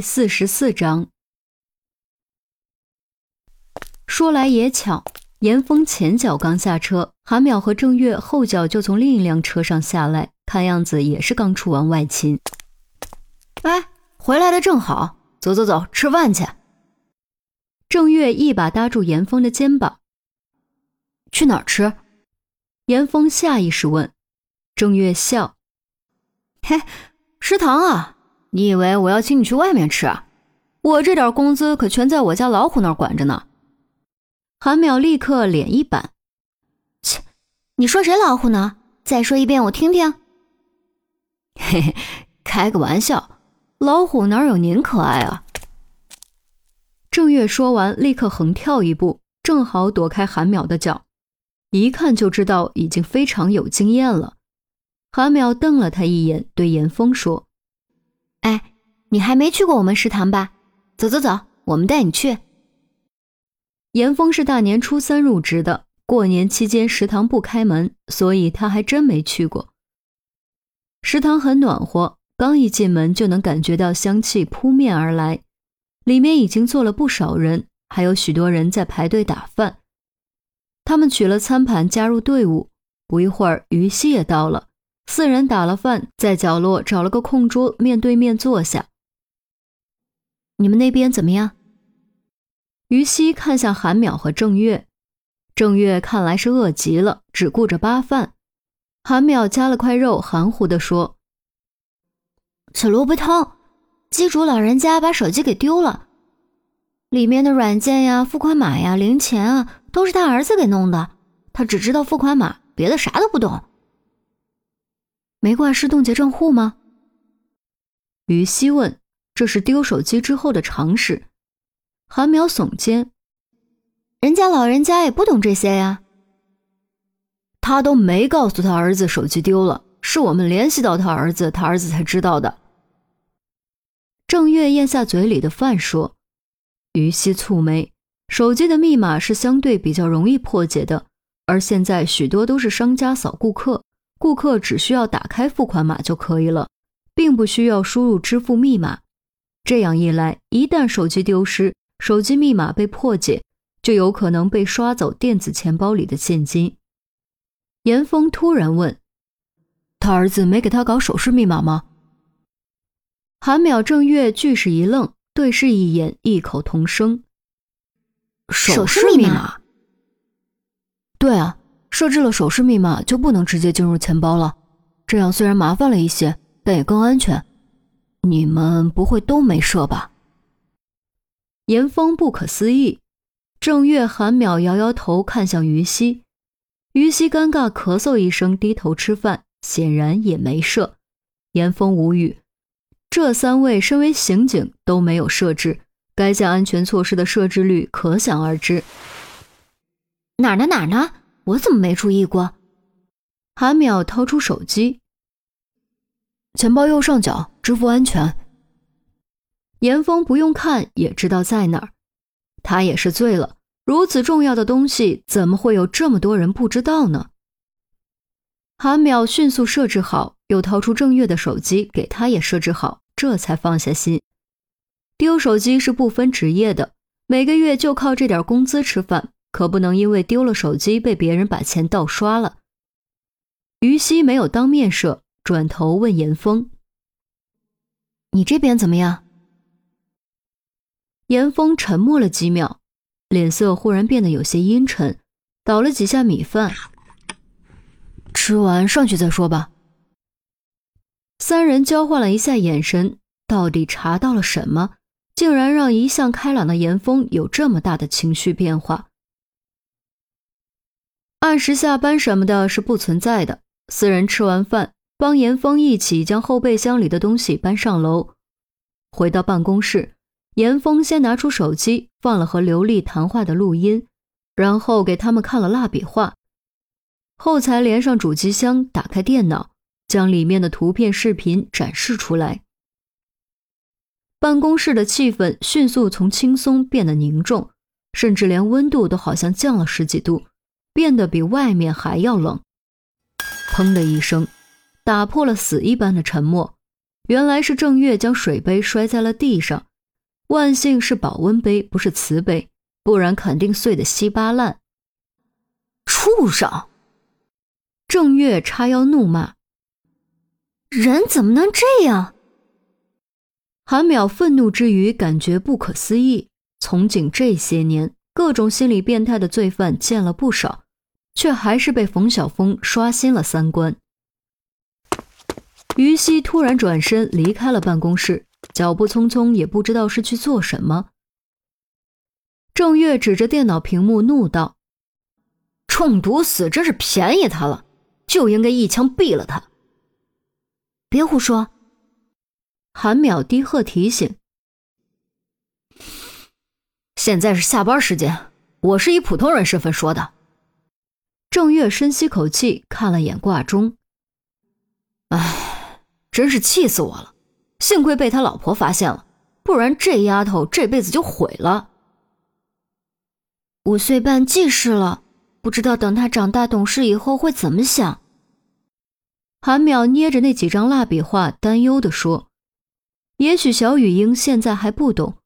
第四十四章。说来也巧，严峰前脚刚下车，韩淼和郑月后脚就从另一辆车上下来，看样子也是刚出完外勤。哎，回来的正好，走走走，吃饭去。郑月一把搭住严峰的肩膀：“去哪儿吃？”严峰下意识问。郑月笑：“嘿，食堂啊。”你以为我要请你去外面吃啊？我这点工资可全在我家老虎那儿管着呢。韩淼立刻脸一板：“切，你说谁老虎呢？再说一遍我听听。”嘿嘿，开个玩笑，老虎哪有您可爱啊？郑月说完，立刻横跳一步，正好躲开韩淼的脚，一看就知道已经非常有经验了。韩淼瞪了他一眼，对严峰说。你还没去过我们食堂吧？走走走，我们带你去。严峰是大年初三入职的，过年期间食堂不开门，所以他还真没去过。食堂很暖和，刚一进门就能感觉到香气扑面而来。里面已经坐了不少人，还有许多人在排队打饭。他们取了餐盘加入队伍，不一会儿，于西也到了。四人打了饭，在角落找了个空桌，面对面坐下。你们那边怎么样？于西看向韩淼和郑月，郑月看来是饿极了，只顾着扒饭。韩淼夹了块肉，含糊地说：“吃萝卜汤，机主老人家把手机给丢了，里面的软件呀、付款码呀、零钱啊，都是他儿子给弄的。他只知道付款码，别的啥都不懂。”没挂失冻结账户吗？于西问。这是丢手机之后的常识。韩苗耸肩：“人家老人家也不懂这些呀。他都没告诉他儿子手机丢了，是我们联系到他儿子，他儿子才知道的。”郑月咽下嘴里的饭说。于西蹙眉：“手机的密码是相对比较容易破解的，而现在许多都是商家扫顾客。”顾客只需要打开付款码就可以了，并不需要输入支付密码。这样一来，一旦手机丢失，手机密码被破解，就有可能被刷走电子钱包里的现金。严峰突然问：“他儿子没给他搞手势密码吗？”韩淼、郑月俱是一愣，对视一眼，异口同声：“手势密码。”对啊。设置了手势密码就不能直接进入钱包了，这样虽然麻烦了一些，但也更安全。你们不会都没设吧？严峰不可思议。郑月、韩淼摇摇头，看向于西。于西尴尬咳嗽一声，低头吃饭，显然也没设。严峰无语。这三位身为刑警都没有设置，该项安全措施的设置率可想而知。哪儿呢？哪儿呢？我怎么没注意过？韩淼掏出手机，钱包右上角，支付安全。严峰不用看也知道在哪儿，他也是醉了。如此重要的东西，怎么会有这么多人不知道呢？韩淼迅速设置好，又掏出郑月的手机给他也设置好，这才放下心。丢手机是不分职业的，每个月就靠这点工资吃饭。可不能因为丢了手机被别人把钱盗刷了。于西没有当面设，转头问严峰：“你这边怎么样？”严峰沉默了几秒，脸色忽然变得有些阴沉，倒了几下米饭：“吃完上去再说吧。”三人交换了一下眼神，到底查到了什么，竟然让一向开朗的严峰有这么大的情绪变化？按时下班什么的是不存在的。四人吃完饭，帮严峰一起将后备箱里的东西搬上楼。回到办公室，严峰先拿出手机放了和刘丽谈话的录音，然后给他们看了蜡笔画，后才连上主机箱，打开电脑，将里面的图片、视频展示出来。办公室的气氛迅速从轻松变得凝重，甚至连温度都好像降了十几度。变得比外面还要冷。砰的一声，打破了死一般的沉默。原来是郑月将水杯摔在了地上，万幸是保温杯，不是瓷杯，不然肯定碎得稀巴烂。畜生！郑月叉腰怒骂：“人怎么能这样？”韩淼愤怒之余，感觉不可思议。从警这些年，各种心理变态的罪犯见了不少，却还是被冯晓峰刷新了三观。于西突然转身离开了办公室，脚步匆匆，也不知道是去做什么。郑月指着电脑屏幕怒道：“中毒死真是便宜他了，就应该一枪毙了他。”别胡说！韩淼低喝提醒：“现在是下班时间，我是以普通人身份说的。”郑月深吸口气，看了眼挂钟，唉。真是气死我了！幸亏被他老婆发现了，不然这丫头这辈子就毁了。五岁半记事了，不知道等他长大懂事以后会怎么想。韩淼捏着那几张蜡笔画，担忧地说：“也许小雨英现在还不懂，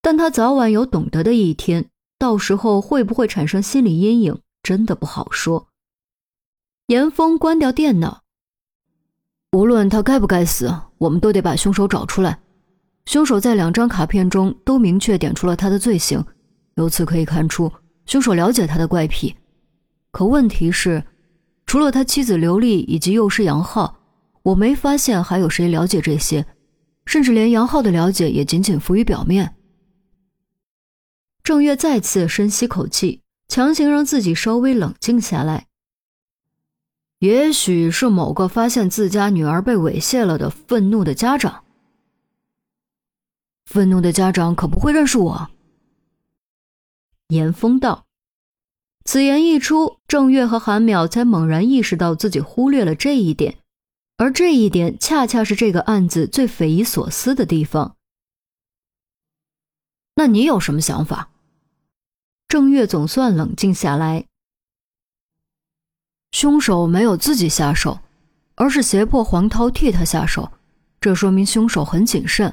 但她早晚有懂得的一天。到时候会不会产生心理阴影，真的不好说。”严峰关掉电脑。无论他该不该死，我们都得把凶手找出来。凶手在两张卡片中都明确点出了他的罪行，由此可以看出，凶手了解他的怪癖。可问题是，除了他妻子刘丽以及幼师杨浩，我没发现还有谁了解这些，甚至连杨浩的了解也仅仅浮于表面。郑月再次深吸口气，强行让自己稍微冷静下来。也许是某个发现自家女儿被猥亵了的愤怒的家长。愤怒的家长可不会认识我。严峰道。此言一出，郑月和韩淼才猛然意识到自己忽略了这一点，而这一点恰恰是这个案子最匪夷所思的地方。那你有什么想法？郑月总算冷静下来。凶手没有自己下手，而是胁迫黄涛替他下手，这说明凶手很谨慎。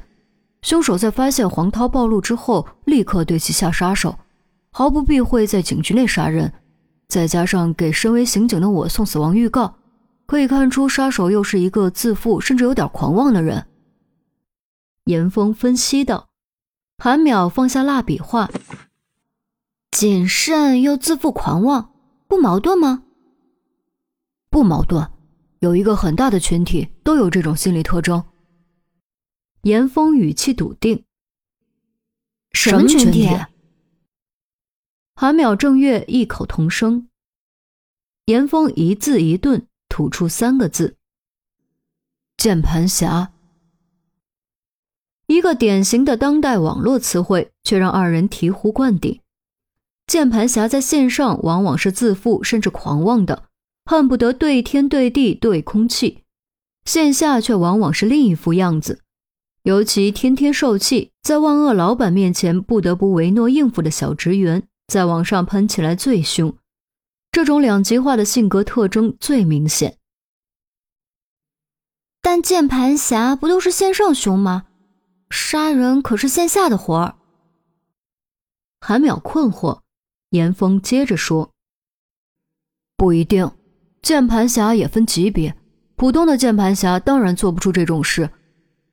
凶手在发现黄涛暴露之后，立刻对其下杀手，毫不避讳在警局内杀人。再加上给身为刑警的我送死亡预告，可以看出杀手又是一个自负甚至有点狂妄的人。严峰分析道。韩淼放下蜡笔画，谨慎又自负狂妄，不矛盾吗？不矛盾，有一个很大的群体都有这种心理特征。严峰语气笃定。什么群体？韩淼、郑月异口同声。严峰一字一顿吐出三个字：键盘侠。一个典型的当代网络词汇，却让二人醍醐灌顶。键盘侠在线上往往是自负甚至狂妄的。恨不得对天对地对空气，线下却往往是另一副样子。尤其天天受气，在万恶老板面前不得不唯诺应付的小职员，在网上喷起来最凶。这种两极化的性格特征最明显。但键盘侠不都是线上凶吗？杀人可是线下的活儿。韩淼困惑，严峰接着说：“不一定。”键盘侠也分级别，普通的键盘侠当然做不出这种事，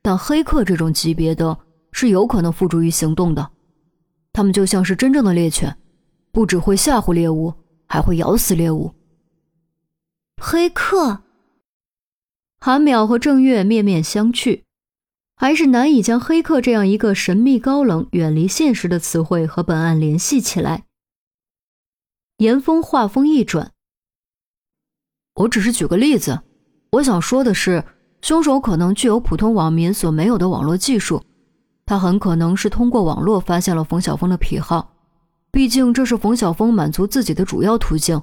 但黑客这种级别的是有可能付诸于行动的。他们就像是真正的猎犬，不只会吓唬猎物，还会咬死猎物。黑客，韩淼和郑月面面相觑，还是难以将黑客这样一个神秘高冷、远离现实的词汇和本案联系起来。严峰话锋一转。我只是举个例子，我想说的是，凶手可能具有普通网民所没有的网络技术，他很可能是通过网络发现了冯晓峰的癖好，毕竟这是冯晓峰满足自己的主要途径。